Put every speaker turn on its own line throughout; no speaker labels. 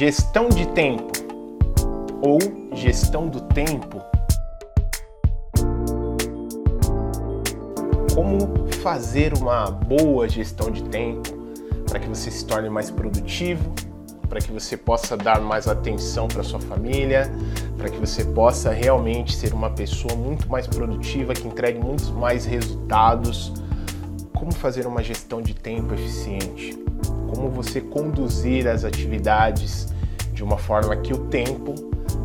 Gestão de tempo ou gestão do tempo. Como fazer uma boa gestão de tempo para que você se torne mais produtivo, para que você possa dar mais atenção para sua família, para que você possa realmente ser uma pessoa muito mais produtiva, que entregue muitos mais resultados. Como fazer uma gestão de tempo eficiente? Como você conduzir as atividades de uma forma que o tempo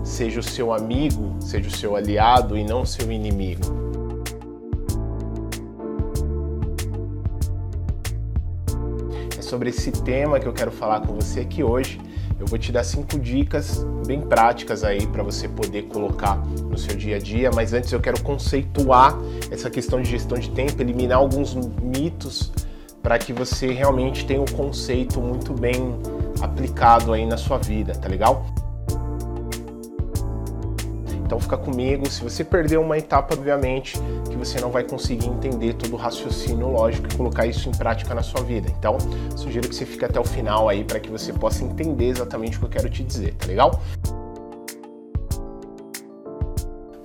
seja o seu amigo, seja o seu aliado e não seu inimigo. É sobre esse tema que eu quero falar com você aqui hoje. Eu vou te dar cinco dicas bem práticas aí para você poder colocar no seu dia a dia, mas antes eu quero conceituar essa questão de gestão de tempo, eliminar alguns mitos para que você realmente tenha o um conceito muito bem aplicado aí na sua vida, tá legal? Então fica comigo, se você perder uma etapa, obviamente, que você não vai conseguir entender todo o raciocínio lógico e colocar isso em prática na sua vida. Então, sugiro que você fique até o final aí para que você possa entender exatamente o que eu quero te dizer, tá legal?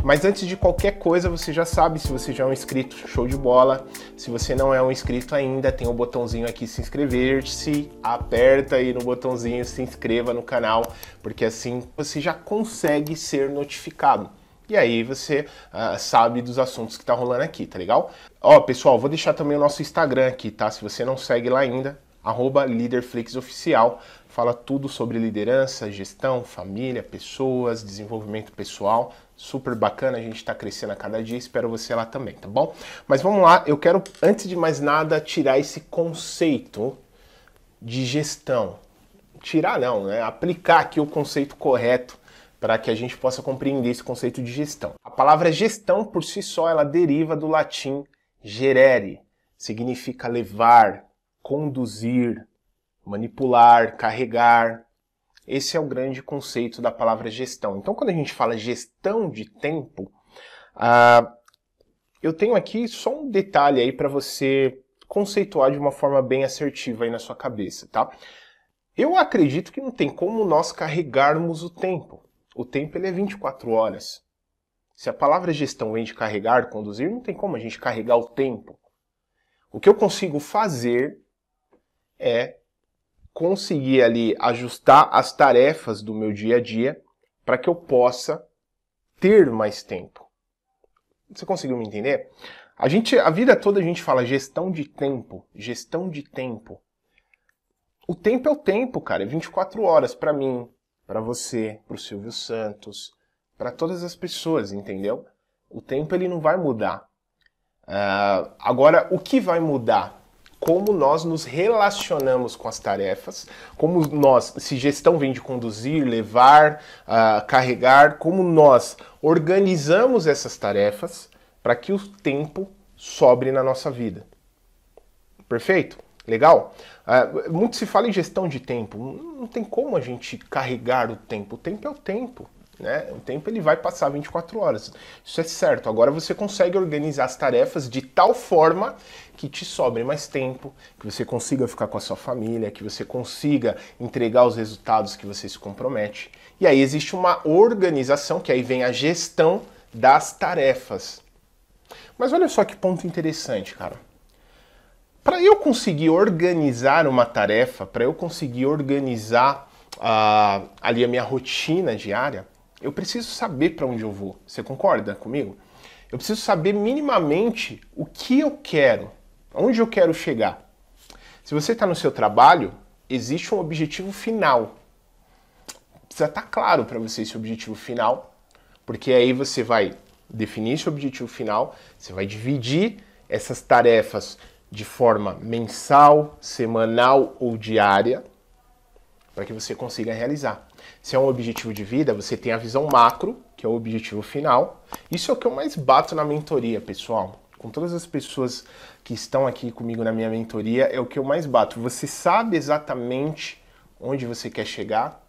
Mas antes de qualquer coisa, você já sabe, se você já é um inscrito, show de bola. Se você não é um inscrito ainda, tem o um botãozinho aqui se inscrever-se, aperta aí no botãozinho se inscreva no canal, porque assim você já consegue ser notificado. E aí você uh, sabe dos assuntos que tá rolando aqui, tá legal? Ó, pessoal, vou deixar também o nosso Instagram aqui, tá? Se você não segue lá ainda, arroba LeaderFlixOficial. Fala tudo sobre liderança, gestão, família, pessoas, desenvolvimento pessoal super bacana, a gente está crescendo a cada dia, espero você lá também, tá bom? Mas vamos lá, eu quero, antes de mais nada, tirar esse conceito de gestão. Tirar não, né? Aplicar aqui o conceito correto para que a gente possa compreender esse conceito de gestão. A palavra gestão por si só, ela deriva do latim gerere, significa levar, conduzir, manipular, carregar, esse é o grande conceito da palavra gestão. Então, quando a gente fala gestão de tempo, uh, eu tenho aqui só um detalhe aí para você conceituar de uma forma bem assertiva aí na sua cabeça, tá? Eu acredito que não tem como nós carregarmos o tempo. O tempo ele é 24 horas. Se a palavra gestão vem de carregar, conduzir, não tem como a gente carregar o tempo. O que eu consigo fazer é conseguir ali ajustar as tarefas do meu dia a dia para que eu possa ter mais tempo. Você conseguiu me entender? A gente, a vida toda a gente fala gestão de tempo, gestão de tempo. O tempo é o tempo, cara, é 24 horas para mim, para você, para o Silvio Santos, para todas as pessoas, entendeu? O tempo ele não vai mudar. Uh, agora, o que vai mudar? Como nós nos relacionamos com as tarefas, como nós, se gestão vem de conduzir, levar, uh, carregar, como nós organizamos essas tarefas para que o tempo sobre na nossa vida. Perfeito? Legal? Uh, muito se fala em gestão de tempo. Não tem como a gente carregar o tempo. O tempo é o tempo. Né? O tempo ele vai passar 24 horas. Isso é certo. Agora você consegue organizar as tarefas de tal forma que te sobre mais tempo, que você consiga ficar com a sua família, que você consiga entregar os resultados que você se compromete. E aí existe uma organização, que aí vem a gestão das tarefas. Mas olha só que ponto interessante, cara. Para eu conseguir organizar uma tarefa, para eu conseguir organizar uh, ali a minha rotina diária, eu preciso saber para onde eu vou. Você concorda comigo? Eu preciso saber minimamente o que eu quero, onde eu quero chegar. Se você está no seu trabalho, existe um objetivo final. Precisa estar tá claro para você esse objetivo final, porque aí você vai definir esse objetivo final, você vai dividir essas tarefas de forma mensal, semanal ou diária, para que você consiga realizar. Se é um objetivo de vida, você tem a visão macro, que é o objetivo final. Isso é o que eu mais bato na mentoria, pessoal. Com todas as pessoas que estão aqui comigo na minha mentoria, é o que eu mais bato. Você sabe exatamente onde você quer chegar?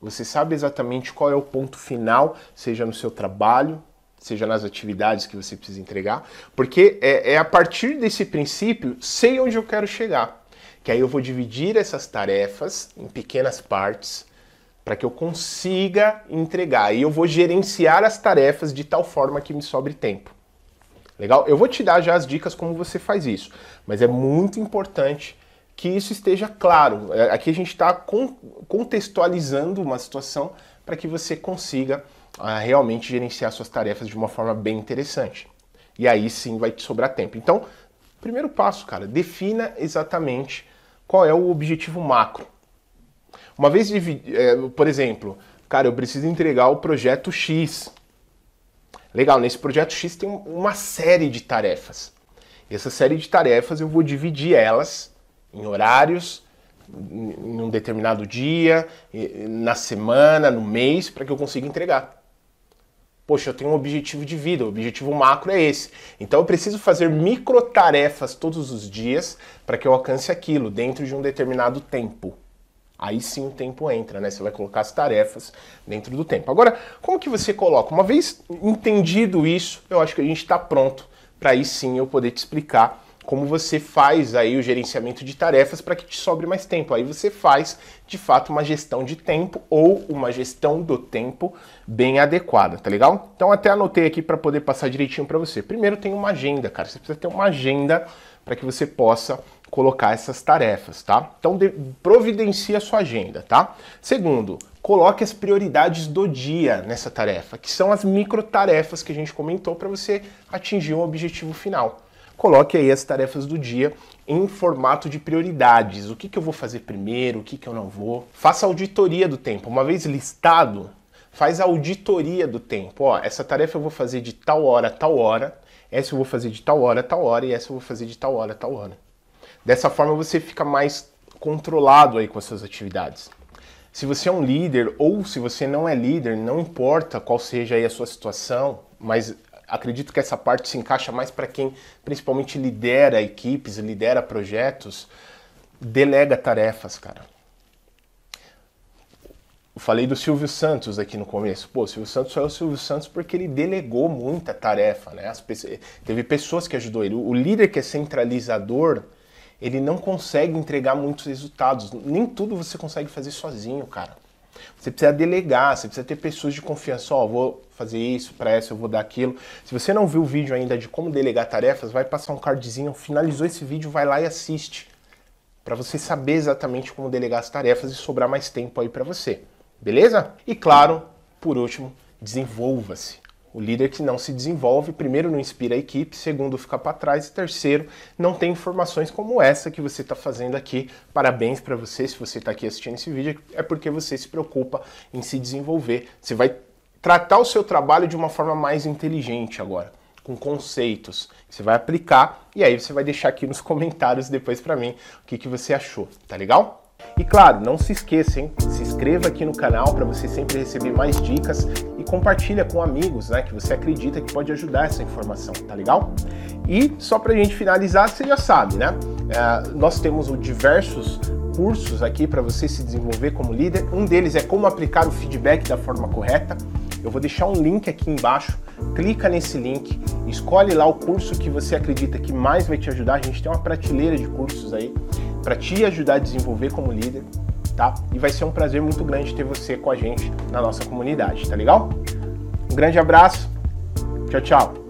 Você sabe exatamente qual é o ponto final, seja no seu trabalho, seja nas atividades que você precisa entregar? Porque é, é a partir desse princípio, sei onde eu quero chegar. Que aí eu vou dividir essas tarefas em pequenas partes, para que eu consiga entregar. E eu vou gerenciar as tarefas de tal forma que me sobre tempo. Legal? Eu vou te dar já as dicas como você faz isso, mas é muito importante que isso esteja claro. É, aqui a gente está contextualizando uma situação para que você consiga uh, realmente gerenciar suas tarefas de uma forma bem interessante. E aí sim vai te sobrar tempo. Então, primeiro passo, cara, defina exatamente qual é o objetivo macro. Uma vez, é, por exemplo, cara, eu preciso entregar o projeto X. Legal, nesse projeto X tem uma série de tarefas. E essa série de tarefas eu vou dividir elas em horários, em um determinado dia, na semana, no mês, para que eu consiga entregar. Poxa, eu tenho um objetivo de vida, o objetivo macro é esse. Então eu preciso fazer micro tarefas todos os dias para que eu alcance aquilo dentro de um determinado tempo. Aí sim o tempo entra, né? Você vai colocar as tarefas dentro do tempo. Agora, como que você coloca? Uma vez entendido isso, eu acho que a gente está pronto para aí sim eu poder te explicar como você faz aí o gerenciamento de tarefas para que te sobre mais tempo. Aí você faz, de fato, uma gestão de tempo ou uma gestão do tempo bem adequada, tá legal? Então até anotei aqui para poder passar direitinho para você. Primeiro tem uma agenda, cara. Você precisa ter uma agenda para que você possa colocar essas tarefas, tá? Então de, providencie a sua agenda, tá? Segundo, coloque as prioridades do dia nessa tarefa, que são as micro tarefas que a gente comentou para você atingir o objetivo final. Coloque aí as tarefas do dia em formato de prioridades. O que, que eu vou fazer primeiro, o que, que eu não vou. Faça auditoria do tempo. Uma vez listado, faz a auditoria do tempo. Ó, essa tarefa eu vou fazer de tal hora, tal hora. Essa eu vou fazer de tal hora, tal hora. E essa eu vou fazer de tal hora, tal hora. Dessa forma você fica mais controlado aí com as suas atividades. Se você é um líder ou se você não é líder, não importa qual seja aí a sua situação, mas acredito que essa parte se encaixa mais para quem principalmente lidera equipes, lidera projetos, delega tarefas, cara. Eu falei do Silvio Santos aqui no começo. Pô, o Silvio Santos só é o Silvio Santos porque ele delegou muita tarefa, né? Pessoas, teve pessoas que ajudou ele. O líder que é centralizador, ele não consegue entregar muitos resultados. Nem tudo você consegue fazer sozinho, cara. Você precisa delegar, você precisa ter pessoas de confiança. Ó, oh, vou fazer isso, para essa eu vou dar aquilo. Se você não viu o vídeo ainda de como delegar tarefas, vai passar um cardzinho. Finalizou esse vídeo, vai lá e assiste. Para você saber exatamente como delegar as tarefas e sobrar mais tempo aí para você. Beleza? E claro, por último, desenvolva-se. O líder que não se desenvolve, primeiro, não inspira a equipe, segundo, fica para trás e terceiro, não tem informações como essa que você está fazendo aqui. Parabéns para você se você está aqui assistindo esse vídeo, é porque você se preocupa em se desenvolver. Você vai tratar o seu trabalho de uma forma mais inteligente agora, com conceitos. Você vai aplicar e aí você vai deixar aqui nos comentários depois para mim o que, que você achou, tá legal? E claro, não se esqueça, hein? Se inscreva aqui no canal para você sempre receber mais dicas compartilha com amigos, né? Que você acredita que pode ajudar essa informação, tá legal? E só para a gente finalizar, você já sabe, né? É, nós temos diversos cursos aqui para você se desenvolver como líder. Um deles é como aplicar o feedback da forma correta. Eu vou deixar um link aqui embaixo. Clica nesse link, escolhe lá o curso que você acredita que mais vai te ajudar. A gente tem uma prateleira de cursos aí para te ajudar a desenvolver como líder, tá? E vai ser um prazer muito grande ter você com a gente na nossa comunidade, tá legal? Um grande abraço. Tchau, tchau.